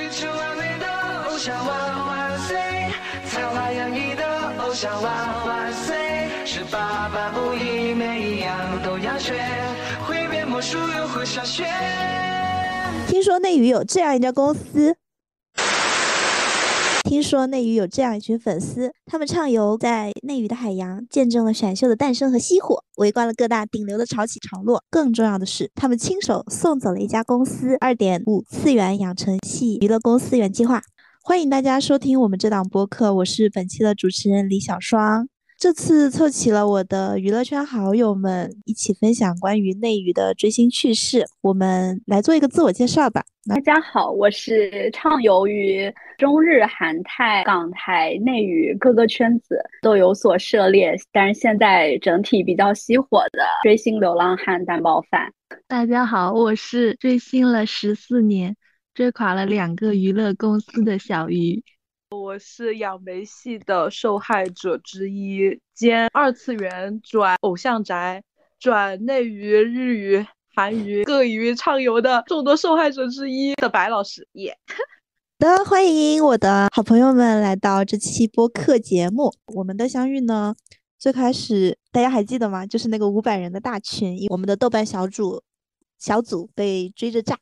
追求完美的偶像万万岁，才华洋溢的偶像万万岁，十八般武艺每一样都要学，会变魔术又会下雪。听说内娱有这样一家公司。听说内娱有这样一群粉丝，他们畅游在内娱的海洋，见证了选秀的诞生和熄火，围观了各大顶流的潮起潮落。更重要的是，他们亲手送走了一家公司——二点五次元养成系娱乐公司原计划。欢迎大家收听我们这档播客，我是本期的主持人李小双。这次凑齐了我的娱乐圈好友们，一起分享关于内娱的追星趣事。我们来做一个自我介绍吧。大家好，我是畅游于中日韩泰港台内娱各个圈子都有所涉猎，但是现在整体比较熄火的追星流浪汉蛋包饭。大家好，我是追星了十四年，追垮了两个娱乐公司的小鱼。我是养煤系的受害者之一，兼二次元转偶像宅转内娱、日语、韩娱各娱畅游的众多受害者之一的白老师，耶！好的，欢迎我的好朋友们来到这期播客节目。我们的相遇呢，最开始大家还记得吗？就是那个五百人的大群，我们的豆瓣小组小组被追着炸。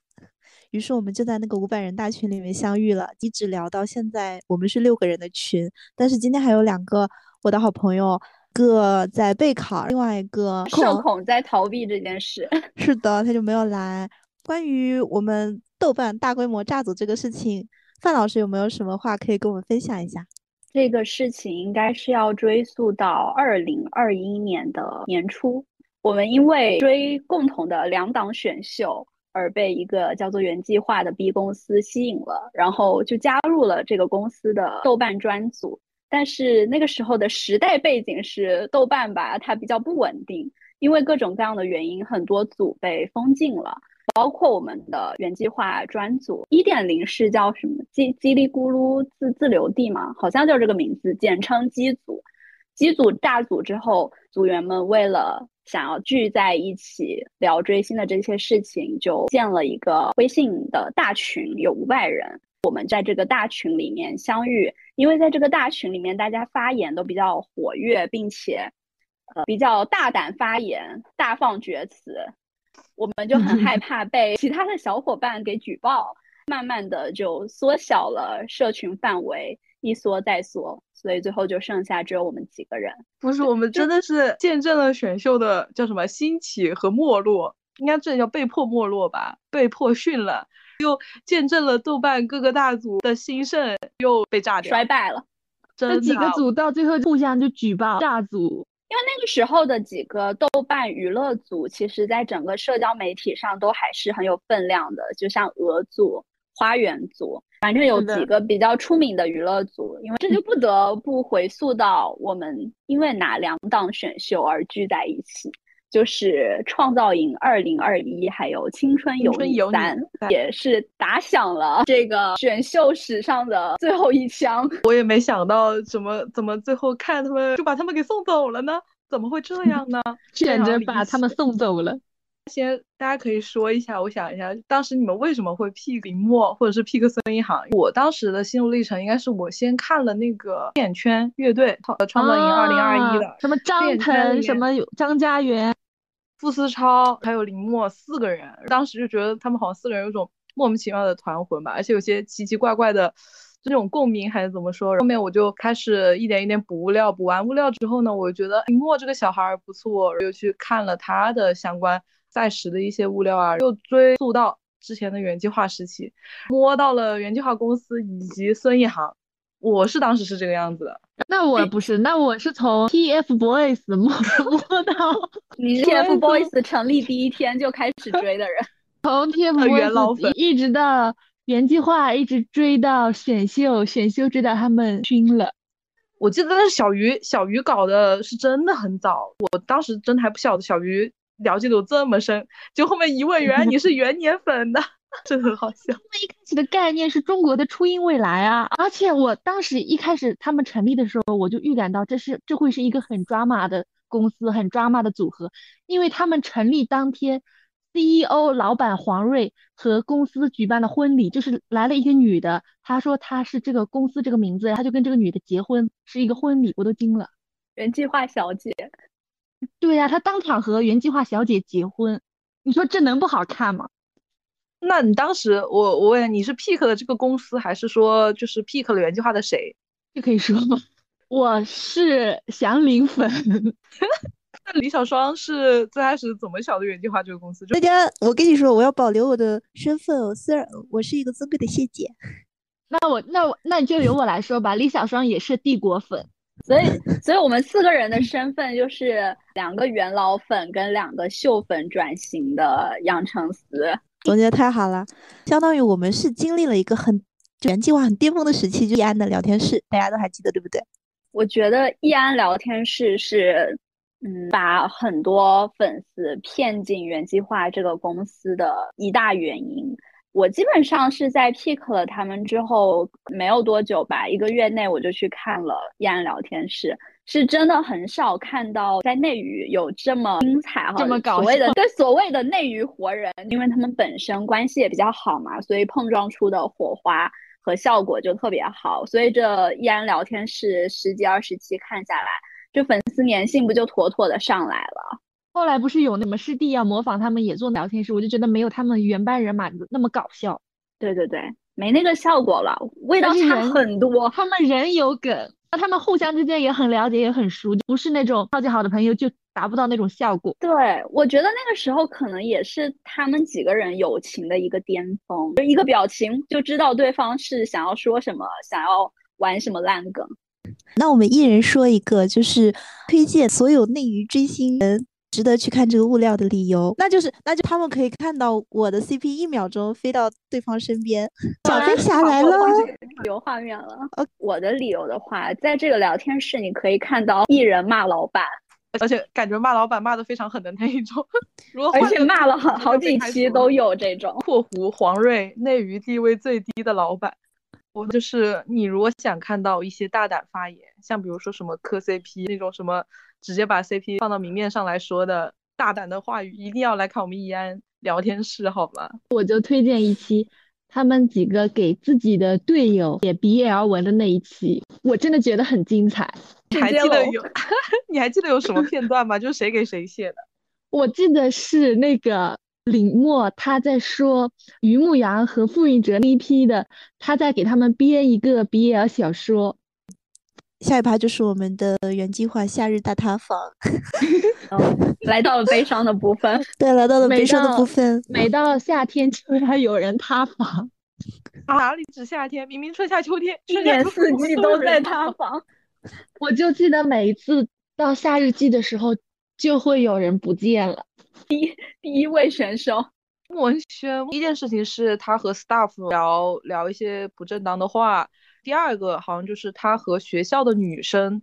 于是我们就在那个五百人大群里面相遇了，一直聊到现在。我们是六个人的群，但是今天还有两个我的好朋友，个在备考，另外一个社恐在逃避这件事。是的，他就没有来。关于我们豆瓣大规模炸组这个事情，范老师有没有什么话可以跟我们分享一下？这个事情应该是要追溯到二零二一年的年初，我们因为追共同的两档选秀。而被一个叫做原计划的 B 公司吸引了，然后就加入了这个公司的豆瓣专组。但是那个时候的时代背景是豆瓣吧，它比较不稳定，因为各种各样的原因，很多组被封禁了，包括我们的原计划专组。一点零是叫什么？叽叽里咕噜自自留地嘛？好像叫这个名字，简称机组。机组大组之后，组员们为了想要聚在一起聊追星的这些事情，就建了一个微信的大群，有五百人。我们在这个大群里面相遇，因为在这个大群里面，大家发言都比较活跃，并且呃比较大胆发言，大放厥词。我们就很害 怕被其他的小伙伴给举报，慢慢的就缩小了社群范围。一缩再缩，所以最后就剩下只有我们几个人。不是，我们真的是见证了选秀的叫什么兴起和没落，应该这叫被迫没落吧？被迫训了，又见证了豆瓣各个大组的兴盛又被炸掉，衰败了。这几个组到最后互相就举报炸组，因为那个时候的几个豆瓣娱乐组，其实在整个社交媒体上都还是很有分量的，就像鹅组。花园组，反正有几个比较出名的娱乐组，因为这就不得不回溯到我们因为哪两档选秀而聚在一起，就是创造营二零二一，还有青春有你三，也是打响了这个选秀史上的最后一枪。我也没想到怎么怎么最后看他们就把他们给送走了呢？怎么会这样呢？选择把他们送走了。先，大家可以说一下，我想一下，当时你们为什么会 pick 林默，或者是 pick 孙一航？我当时的心路历程应该是我先看了那个电圈乐队的创造营二零二一的，什么张腾，什么张嘉元、傅思超，还有林默四个人，当时就觉得他们好像四个人有种莫名其妙的团魂吧，而且有些奇奇怪怪的这种共鸣还是怎么说？后面我就开始一点一点补物料，补完物料之后呢，我觉得林默这个小孩不错，又去看了他的相关。在时的一些物料啊，又追溯到之前的原计划时期，摸到了原计划公司以及孙一航，我是当时是这个样子的。那我不是，那我是从 TFBOYS 摸 摸到 你 TFBOYS 成立第一天就开始追的人，从 TFBOYS 一直到原计划，一直追到选秀，选秀追到他们晕了。我记得那小鱼，小鱼搞的是真的很早，我当时真的还不晓得小鱼。了解度这么深，就后面一问，原来你是元年粉的，真的很好笑。他们一开始的概念是中国的初音未来啊，而且我当时一开始他们成立的时候，我就预感到这是这会是一个很抓马的公司，很抓马的组合，因为他们成立当天 CEO 老板黄瑞和公司举办的婚礼，就是来了一个女的，她说她是这个公司这个名字，她就跟这个女的结婚，是一个婚礼，我都惊了。原计划小姐，对呀，他当场和原计划小姐结婚，你说这能不好看吗？那你当时，我我问你是 pick 了这个公司，还是说就是 pick 了原计划的谁？这可以说吗？我是祥林粉。那李小双是最开始怎么晓得原计划这个公司？大家，我跟你说，我要保留我的身份哦，虽然我是一个尊贵的谢姐。那我那我那你就由我来说吧。李小双也是帝国粉，所以所以我们四个人的身份就是两个元老粉跟两个秀粉转型的杨成思。总结太好了，相当于我们是经历了一个很原计划很巅峰的时期，就易安的聊天室，大家都还记得对不对？我觉得易安聊天室是，嗯，把很多粉丝骗进原计划这个公司的一大原因。我基本上是在 pick 了他们之后没有多久吧，一个月内我就去看了易安聊天室。是真的很少看到在内娱有这么精彩哈，这么搞所谓的对所谓的内娱活人，因为他们本身关系也比较好嘛，所以碰撞出的火花和效果就特别好。所以这易安聊天室十几二十期看下来，这粉丝粘性不就妥妥的上来了？后来不是有那么师弟要模仿他们也做聊天室，我就觉得没有他们原班人马那么搞笑。对对对，没那个效果了，味道差很多。他们人有梗。那他们互相之间也很了解，也很熟，不是那种超级好的朋友就达不到那种效果。对，我觉得那个时候可能也是他们几个人友情的一个巅峰，就一个表情就知道对方是想要说什么，想要玩什么烂梗。那我们一人说一个，就是推荐所有内娱追星人。值得去看这个物料的理由，那就是，那就他们可以看到我的 CP 一秒钟飞到对方身边，小飞侠来了，有画面了。我的理由的话，在这个聊天室你可以看到艺人骂老板，而且感觉骂老板骂的非常狠的那一种，如果而且骂了好好几期都有这种。括弧黄瑞内娱地位最低的老板，我就是你如果想看到一些大胆发言，像比如说什么磕 CP 那种什么。直接把 CP 放到明面上来说的大胆的话语，一定要来看我们易安聊天室，好吗？我就推荐一期他们几个给自己的队友写 BL 文的那一期，我真的觉得很精彩。你还记得有？你还记得有什么片段吗？就是谁给谁写的？我记得是那个林默他在说于牧阳和傅云哲那一批的，他在给他们编一个 BL 小说。下一趴就是我们的原计划夏日大塌房，来到了悲伤的部分。对，来到了悲伤的部分。每到夏天就要有人塌房，哪里止夏天？明明春夏秋天，一年四季都在塌房。我就记得每一次到夏日季的时候，就会有人不见了。第一第一位选手莫文轩，第一件事情是他和 staff 聊聊一些不正当的话。第二个好像就是他和学校的女生，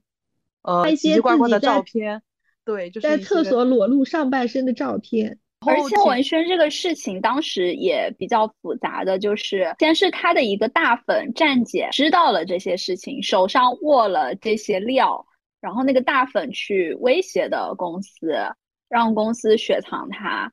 呃，奇奇怪怪的照片，对，就是在厕所裸露上半身的照片。而且文轩这个事情当时也比较复杂的就是，先是他的一个大粉站姐知道了这些事情，手上握了这些料，然后那个大粉去威胁的公司，让公司雪藏他。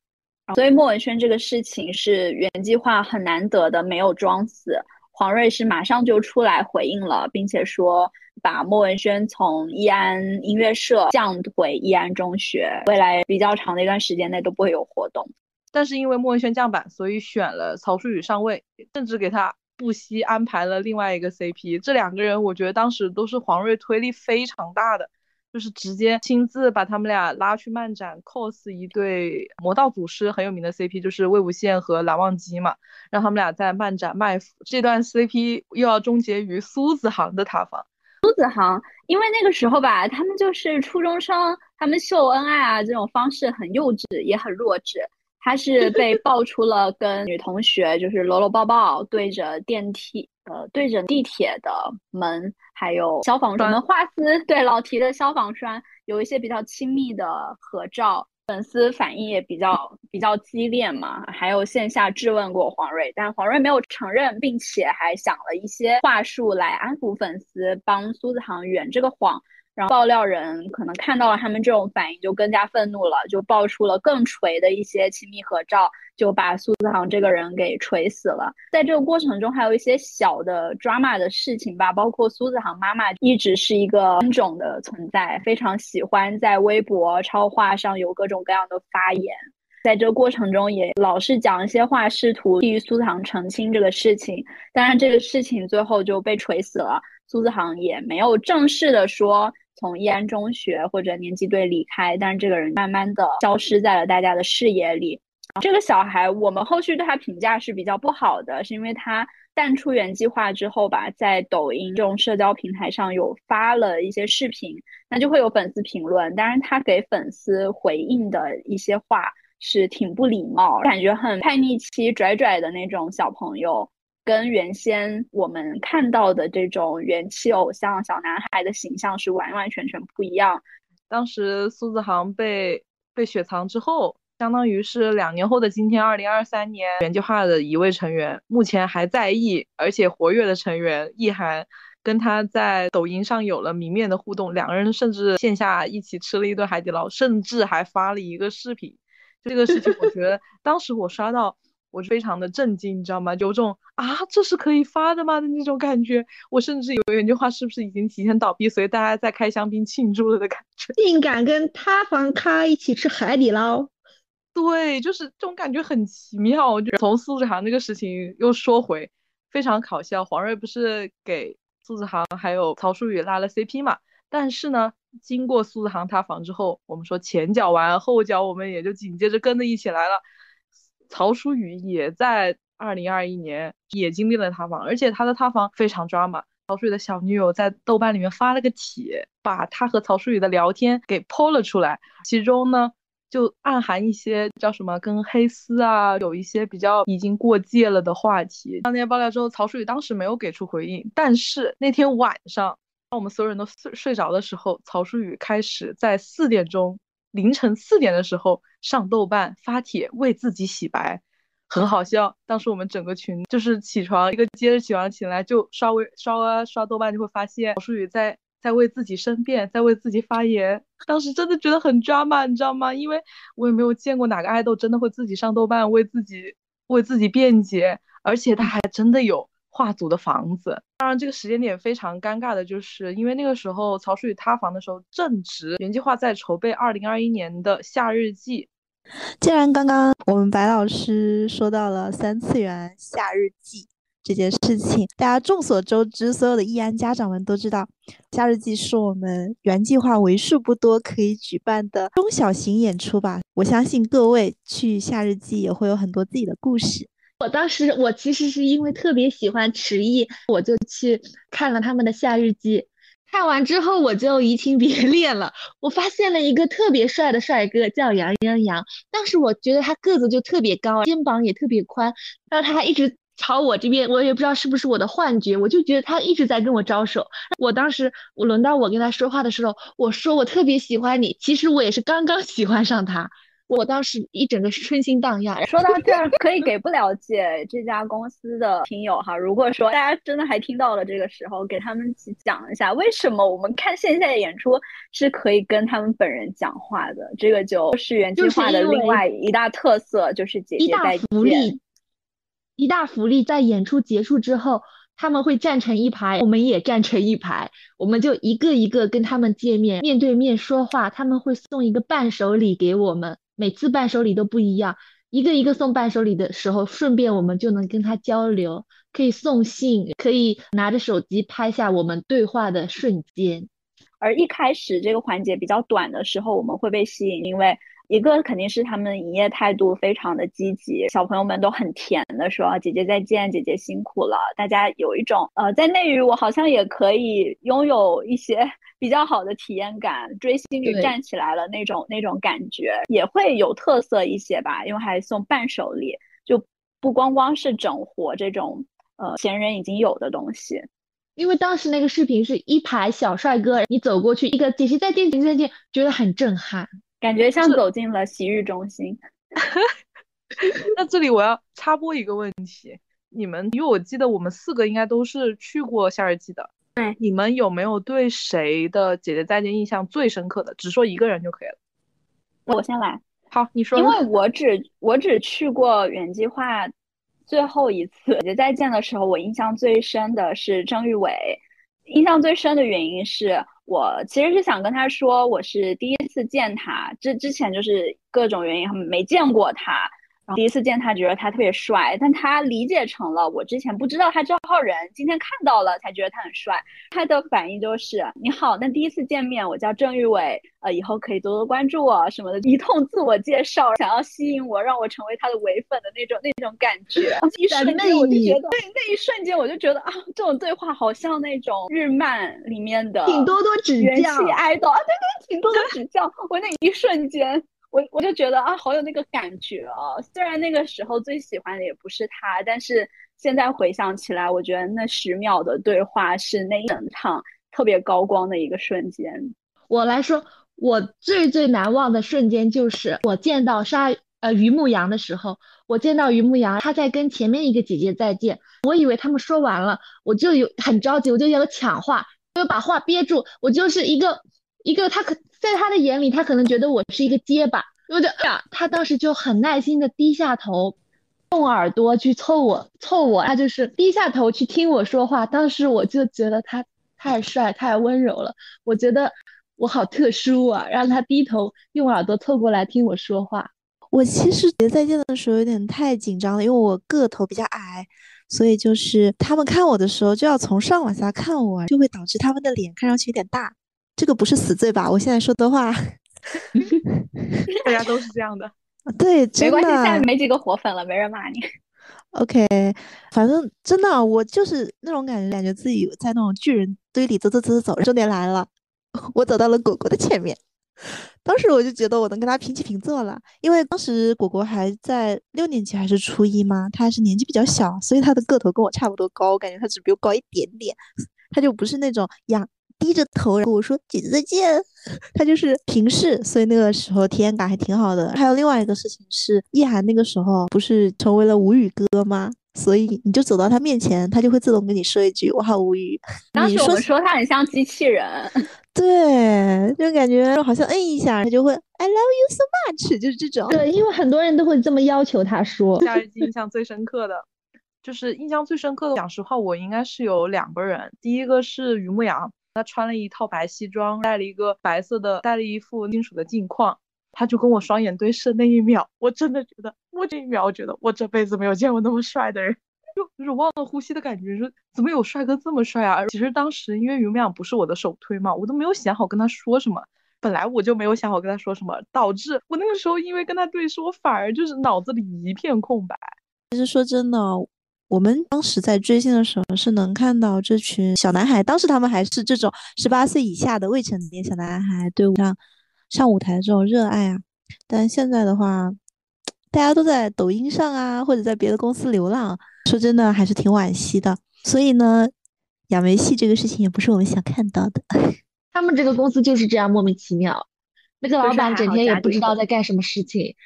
所以莫文轩这个事情是原计划很难得的，没有装死。黄瑞是马上就出来回应了，并且说把莫文轩从易安音乐社降回易安中学，未来比较长的一段时间内都不会有活动。但是因为莫文轩降板，所以选了曹淑宇上位，甚至给他不惜安排了另外一个 CP。这两个人，我觉得当时都是黄瑞推力非常大的。就是直接亲自把他们俩拉去漫展，cos 一对魔道祖师很有名的 CP，就是魏无羡和蓝忘机嘛，让他们俩在漫展卖腐。这段 CP 又要终结于苏子航的塌房。苏子航，因为那个时候吧，他们就是初中生，他们秀恩爱啊这种方式很幼稚，也很弱智。他是被爆出了跟女同学就是搂搂抱抱，对着电梯。呃，对着地铁的门，还有消防栓我们画丝，对老提的消防栓有一些比较亲密的合照，粉丝反应也比较比较激烈嘛。还有线下质问过黄睿，但黄睿没有承认，并且还想了一些话术来安抚粉丝，帮苏子航圆这个谎。然后爆料人可能看到了他们这种反应，就更加愤怒了，就爆出了更锤的一些亲密合照，就把苏子航这个人给锤死了。在这个过程中，还有一些小的 drama 的事情吧，包括苏子航妈妈一直是一个恩种的存在，非常喜欢在微博超话上有各种各样的发言。在这个过程中，也老是讲一些话，试图替苏子航澄清这个事情。当然，这个事情最后就被锤死了。苏子航也没有正式的说从易安中学或者年级队离开，但是这个人慢慢的消失在了大家的视野里。这个小孩，我们后续对他评价是比较不好的，是因为他淡出原计划之后吧，在抖音这种社交平台上有发了一些视频，那就会有粉丝评论，当然他给粉丝回应的一些话。是挺不礼貌，感觉很叛逆期拽拽的那种小朋友，跟原先我们看到的这种元气偶像小男孩的形象是完完全全不一样。当时苏子航被被雪藏之后，相当于是两年后的今天，二零二三年原计划的一位成员，目前还在役而且活跃的成员易涵，跟他在抖音上有了明面的互动，两个人甚至线下一起吃了一顿海底捞，甚至还发了一个视频。这个事情，我觉得当时我刷到，我非常的震惊，你知道吗？有种啊，这是可以发的吗的那种感觉。我甚至有一句话，是不是已经提前倒闭，所以大家在开香槟庆祝了的感觉？竟敢跟塌房咖一起吃海底捞？对，就是这种感觉很奇妙。就从苏子航这个事情又说回，非常搞笑。黄睿不是给苏子航还有曹淑宇拉了 CP 嘛？但是呢？经过苏子航塌房之后，我们说前脚完后脚，我们也就紧接着跟着一起来了。曹淑宇也在二零二一年也经历了塌房，而且他的塌房非常抓马。曹淑宇的小女友在豆瓣里面发了个帖，把他和曹淑宇的聊天给剖了出来，其中呢就暗含一些叫什么跟黑丝啊有一些比较已经过界了的话题。当天爆料之后，曹淑宇当时没有给出回应，但是那天晚上。当我们所有人都睡睡着的时候，曹淑宇开始在四点钟凌晨四点的时候上豆瓣发帖为自己洗白，很好笑。当时我们整个群就是起床一个接着起床起来就刷微刷啊刷豆瓣，就会发现曹淑宇在在为自己申辩，在为自己发言。当时真的觉得很抓马，你知道吗？因为我也没有见过哪个爱豆真的会自己上豆瓣为自己为自己辩解，而且他还真的有。画组的房子，当然这个时间点非常尴尬的，就是因为那个时候曹淑宇塌房的时候，正值原计划在筹备二零二一年的夏日祭。既然刚刚我们白老师说到了三次元夏日祭这件事情，大家众所周知，所有的易安家长们都知道，夏日祭是我们原计划为数不多可以举办的中小型演出吧。我相信各位去夏日祭也会有很多自己的故事。我当时我其实是因为特别喜欢迟毅，我就去看了他们的夏日祭。看完之后我就移情别 恋了。我发现了一个特别帅的帅哥，叫杨洋洋。当时我觉得他个子就特别高，肩膀也特别宽，然后他还一直朝我这边，我也不知道是不是我的幻觉，我就觉得他一直在跟我招手。我当时我轮到我跟他说话的时候，我说我特别喜欢你，其实我也是刚刚喜欢上他。我当时一整个春心荡漾。说到这儿，可以给不了解这家公司的听友哈，如果说大家真的还听到了这个时候，给他们讲一下为什么我们看线下的演出是可以跟他们本人讲话的。这个就是原计划的另外一大特色，就是姐姐带福利。一大福利，在演出结束之后，他们会站成一排，我们也站成一排，我们就一个一个跟他们见面，面对面说话。他们会送一个伴手礼给我们。每次伴手礼都不一样，一个一个送伴手礼的时候，顺便我们就能跟他交流，可以送信，可以拿着手机拍下我们对话的瞬间。而一开始这个环节比较短的时候，我们会被吸引，因为。一个肯定是他们营业态度非常的积极，小朋友们都很甜的说：“姐姐再见，姐姐辛苦了。”大家有一种呃，在内娱我好像也可以拥有一些比较好的体验感，追星女站起来了那种那种感觉，也会有特色一些吧，因为还送伴手礼，就不光光是整活这种呃前人已经有的东西。因为当时那个视频是一排小帅哥，你走过去一个姐姐再见，姐姐再见，觉得很震撼。感觉像走进了洗浴中心。那这里我要插播一个问题，你们因为我记得我们四个应该都是去过夏日祭的，对，你们有没有对谁的《姐姐再见》印象最深刻的？只说一个人就可以了。我先来。好，你说。因为我只我只去过原计划最后一次《姐姐再见》的时候，我印象最深的是郑玉伟。印象最深的原因是我其实是想跟他说，我是第一次见他，之之前就是各种原因没见过他。第一次见他，觉得他特别帅，但他理解成了我之前不知道他这号人，今天看到了才觉得他很帅。他的反应就是你好，那第一次见面，我叫郑玉伟，呃，以后可以多多关注我什么的，一通自我介绍，想要吸引我，让我成为他的唯粉的那种那种感觉。一瞬间我就觉得，对那一瞬间我就觉得啊，这种对话好像那种日漫里面的，请多多指教，爱豆啊，对对，请多多指教。我那一瞬间。我我就觉得啊，好有那个感觉哦。虽然那个时候最喜欢的也不是他，但是现在回想起来，我觉得那十秒的对话是那一整场特别高光的一个瞬间。我来说，我最最难忘的瞬间就是我见到沙呃于牧阳的时候，我见到于牧阳，他在跟前面一个姐姐再见，我以为他们说完了，我就有很着急，我就要抢话，就把话憋住，我就是一个一个他可。在他的眼里，他可能觉得我是一个结巴，我就呀，他当时就很耐心的低下头，用耳朵去凑我，凑我，他就是低下头去听我说话。当时我就觉得他太帅，太温柔了，我觉得我好特殊啊，让他低头用耳朵凑过来听我说话。我其实觉得再见的时候有点太紧张了，因为我个头比较矮，所以就是他们看我的时候就要从上往下看我，就会导致他们的脸看上去有点大。这个不是死罪吧？我现在说的话，大家都是这样的。对，没关系，现在没几个活粉了，没人骂你。OK，反正真的，我就是那种感觉，感觉自己在那种巨人堆里走走走走走。重点来了，我走到了果果的前面。当时我就觉得我能跟他平起平坐了，因为当时果果还在六年级还是初一嘛，他还是年纪比较小，所以他的个头跟我差不多高，我感觉他只比我高一点点，他就不是那种仰。低着头，然后我说姐姐再见，他就是平视，所以那个时候体验感还挺好的。还有另外一个事情是，易涵那个时候不是成为了无语哥吗？所以你就走到他面前，他就会自动跟你说一句“我好无语”。当时我们说他很像机器人，对，就感觉好像摁一下他就会 “I love you so much”，就是这种。对，因为很多人都会这么要求他说。夏日记印象最深刻的，就是印象最深刻的。讲实话，我应该是有两个人，第一个是于牧阳。他穿了一套白西装，戴了一个白色的，戴了一副金属的镜框，他就跟我双眼对视那一秒，我真的觉得，我这一秒我觉得我这辈子没有见过那么帅的人，就有种忘了呼吸的感觉，说怎么有帅哥这么帅啊？其实当时因为于淼不是我的首推嘛，我都没有想好跟他说什么，本来我就没有想好跟他说什么，导致我那个时候因为跟他对视，我反而就是脑子里一片空白。其实说真的。我们当时在追星的时候，是能看到这群小男孩，当时他们还是这种十八岁以下的未成年小男孩，对上上舞台的这种热爱啊。但现在的话，大家都在抖音上啊，或者在别的公司流浪，说真的还是挺惋惜的。所以呢，亚梅戏这个事情也不是我们想看到的。他们这个公司就是这样莫名其妙，那个老板整天也不知道在干什么事情，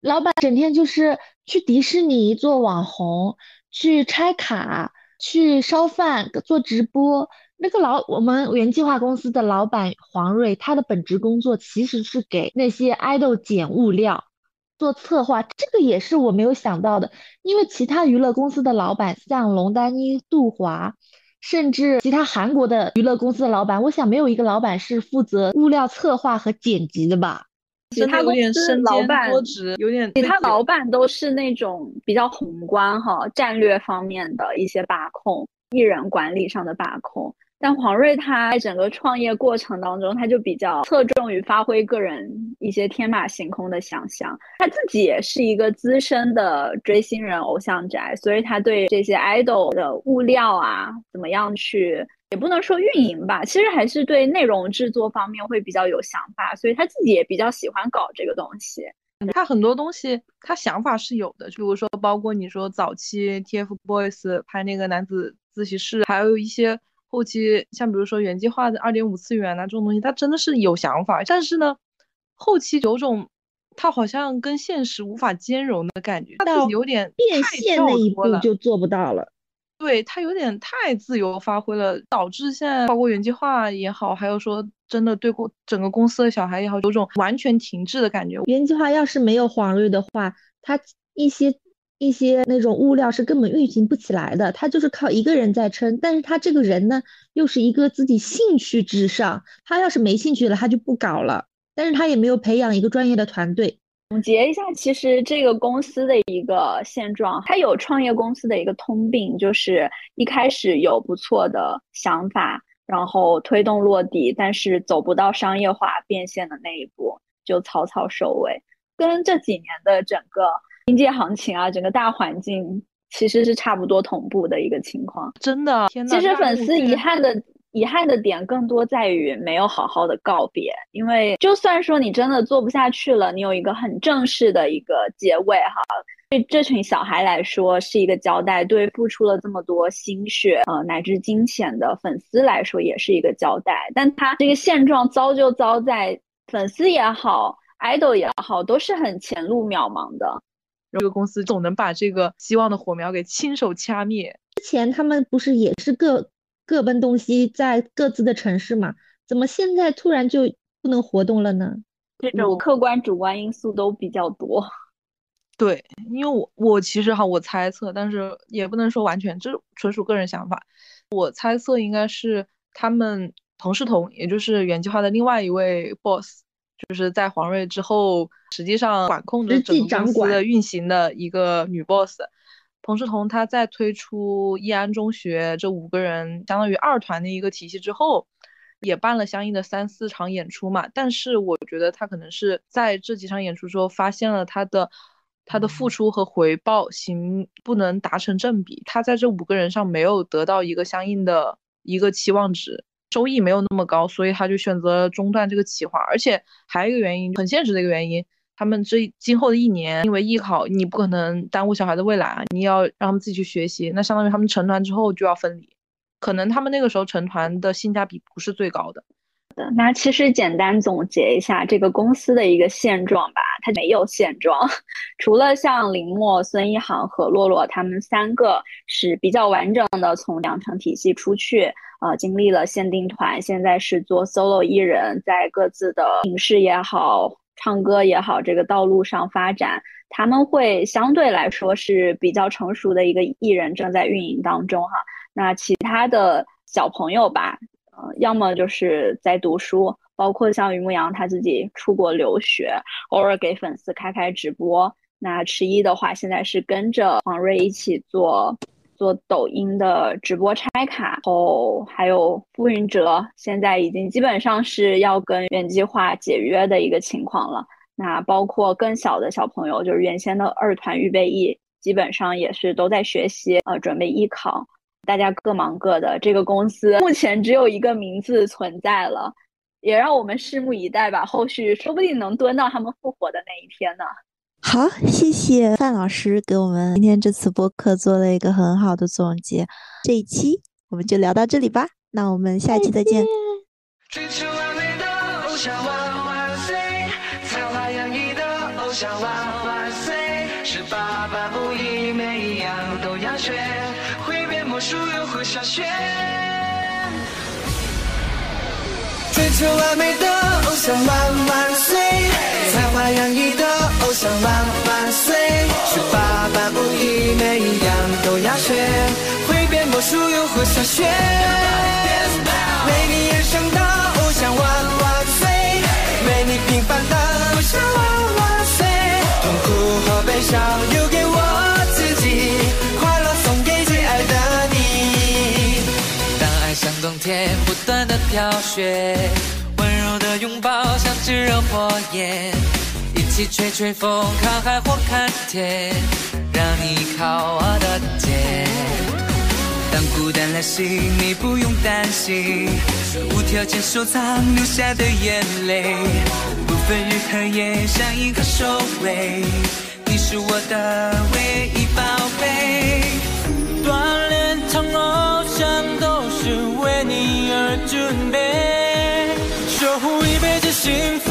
老板整天就是去迪士尼做网红。去拆卡，去烧饭，做直播。那个老我们原计划公司的老板黄瑞，他的本职工作其实是给那些爱豆捡物料，做策划。这个也是我没有想到的，因为其他娱乐公司的老板，像龙丹妮、杜华，甚至其他韩国的娱乐公司的老板，我想没有一个老板是负责物料策划和剪辑的吧。其他公司老板有点，其他老板都是那种比较宏观哈，战略方面的一些把控，艺人管理上的把控。但黄睿他在整个创业过程当中，他就比较侧重于发挥个人一些天马行空的想象。他自己也是一个资深的追星人、偶像宅，所以他对这些 idol 的物料啊，怎么样去。也不能说运营吧，其实还是对内容制作方面会比较有想法，所以他自己也比较喜欢搞这个东西。他很多东西他想法是有的，比如说包括你说早期 TFBOYS 拍那个男子自习室，还有一些后期像比如说原计划的二点五次元啊这种东西，他真的是有想法，但是呢，后期有种他好像跟现实无法兼容的感觉，他自己有点变现那一步就做不到了。对他有点太自由发挥了，导致现在包括原计划也好，还有说真的对公整个公司的小孩也好，有种完全停滞的感觉。原计划要是没有黄睿的话，他一些一些那种物料是根本运行不起来的，他就是靠一个人在撑。但是他这个人呢，又是一个自己兴趣至上，他要是没兴趣了，他就不搞了。但是他也没有培养一个专业的团队。总结一下，其实这个公司的一个现状，它有创业公司的一个通病，就是一开始有不错的想法，然后推动落地，但是走不到商业化变现的那一步，就草草收尾。跟这几年的整个经济行情啊，整个大环境其实是差不多同步的一个情况。真的，其实粉丝遗憾的。遗憾的点更多在于没有好好的告别，因为就算说你真的做不下去了，你有一个很正式的一个结尾哈，对这群小孩来说是一个交代，对付出了这么多心血呃乃至金钱的粉丝来说也是一个交代。但他这个现状糟就糟在粉丝也好，idol 也好，都是很前路渺茫的。这个公司总能把这个希望的火苗给亲手掐灭。之前他们不是也是各。各奔东西，在各自的城市嘛，怎么现在突然就不能活动了呢？这种客观主观因素都比较多。对，因为我我其实哈，我猜测，但是也不能说完全，这纯属个人想法。我猜测应该是他们童世彤，也就是原计划的另外一位 boss，就是在黄瑞之后，实际上管控着整个公司的运行的一个女 boss。彭世彤他在推出易安中学这五个人相当于二团的一个体系之后，也办了相应的三四场演出嘛。但是我觉得他可能是在这几场演出之后，发现了他的他的付出和回报行不能达成正比，他在这五个人上没有得到一个相应的一个期望值，收益没有那么高，所以他就选择中断这个企划。而且还有一个原因，很现实的一个原因。他们这今后的一年，因为艺考，你不可能耽误小孩的未来啊！你要让他们自己去学习，那相当于他们成团之后就要分离，可能他们那个时候成团的性价比不是最高的。的，那其实简单总结一下这个公司的一个现状吧，它没有现状，除了像林默、孙一航和洛洛他们三个是比较完整的从养成体系出去，呃，经历了限定团，现在是做 solo 艺人，在各自的影视也好。唱歌也好，这个道路上发展，他们会相对来说是比较成熟的一个艺人正在运营当中哈。那其他的小朋友吧，呃，要么就是在读书，包括像于牧阳他自己出国留学，偶尔给粉丝开开直播。那迟一的话，现在是跟着黄睿一起做。做抖音的直播拆卡，然后还有付云哲，现在已经基本上是要跟原计划解约的一个情况了。那包括更小的小朋友，就是原先的二团预备役，基本上也是都在学习，呃，准备艺考。大家各忙各的，这个公司目前只有一个名字存在了，也让我们拭目以待吧。后续说不定能蹲到他们复活的那一天呢。好，谢谢范老师给我们今天这次播客做了一个很好的总结。这一期我们就聊到这里吧，那我们下期再见。追求完美的偶像万万岁，才华洋溢的偶像万万岁，十八般武艺每一样都要学，会变魔术又会下雪。追求完美的偶像万万岁，才华洋溢万万岁，十八般武艺每一样都要学，会变魔术又会下雪。没你眼上的偶像万万岁，没你平凡的偶像万万岁，痛苦和悲伤留给我自己，快乐送给最爱的你。当爱像冬天不断的飘雪，温柔的拥抱像炙热火焰，一起吹吹风，看海或看天，让你靠我的肩。当孤单来袭，你不用担心，无条件收藏流下的眼泪，不分日和夜，像一个守卫，你是我的唯一宝贝。锻炼成偶像都是为你而准备，守护一辈子幸福